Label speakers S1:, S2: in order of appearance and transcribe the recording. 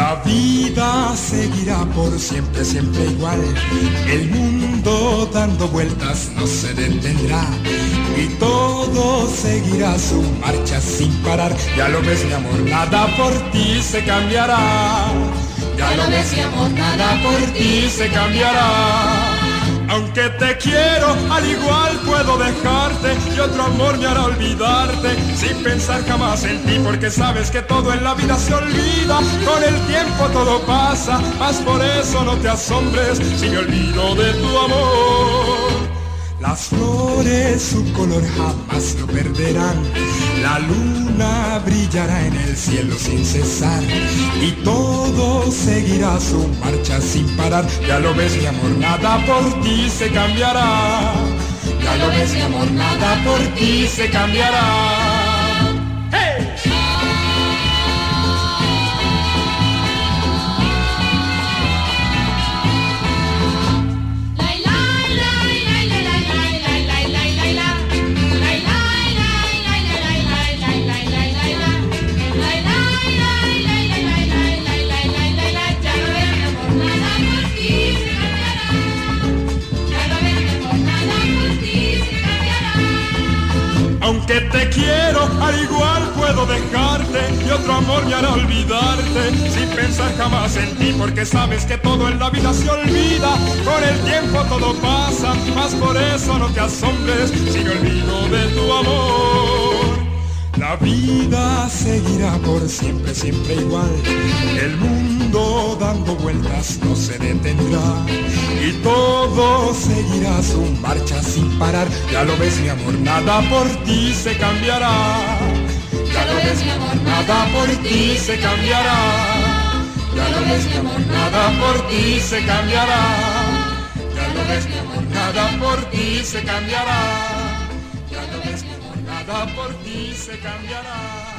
S1: La vida seguirá por siempre, siempre igual. El mundo dando vueltas no se detendrá. Y todo seguirá su marcha sin parar. Ya lo ves, mi amor, nada por ti se cambiará. Ya lo ves, mi amor, nada por ti se cambiará. Aunque te quiero, al igual puedo dejarte y otro amor me hará olvidarte sin pensar jamás en ti porque sabes que todo en la vida se olvida, con el tiempo todo pasa, más por eso no te asombres si me olvido de tu amor. Las flores su color jamás lo perderán. La luna brillará en el cielo sin cesar. Y todo seguirá su marcha sin parar. Ya lo ves mi amor, nada por ti se cambiará. Ya lo ves mi amor, nada por ti se cambiará. Aunque te quiero, al igual puedo dejarte y otro amor me hará olvidarte sin pensar jamás en ti porque sabes que todo en la vida se olvida, con el tiempo todo pasa, más por eso no te asombres si me olvido de tu amor. La vida seguirá por siempre, siempre igual. El mundo dando vueltas no se detendrá. Todo seguirá su marcha sin parar. Ya lo ves, mi amor, nada por ti se cambiará. Ya lo ves, mi amor, nada por ti se cambiará. Ya lo ves, mi amor, nada por ti se cambiará. Ya lo ves, mi amor, nada por ti se cambiará. Ya lo ves, mi amor, nada por ti se cambiará.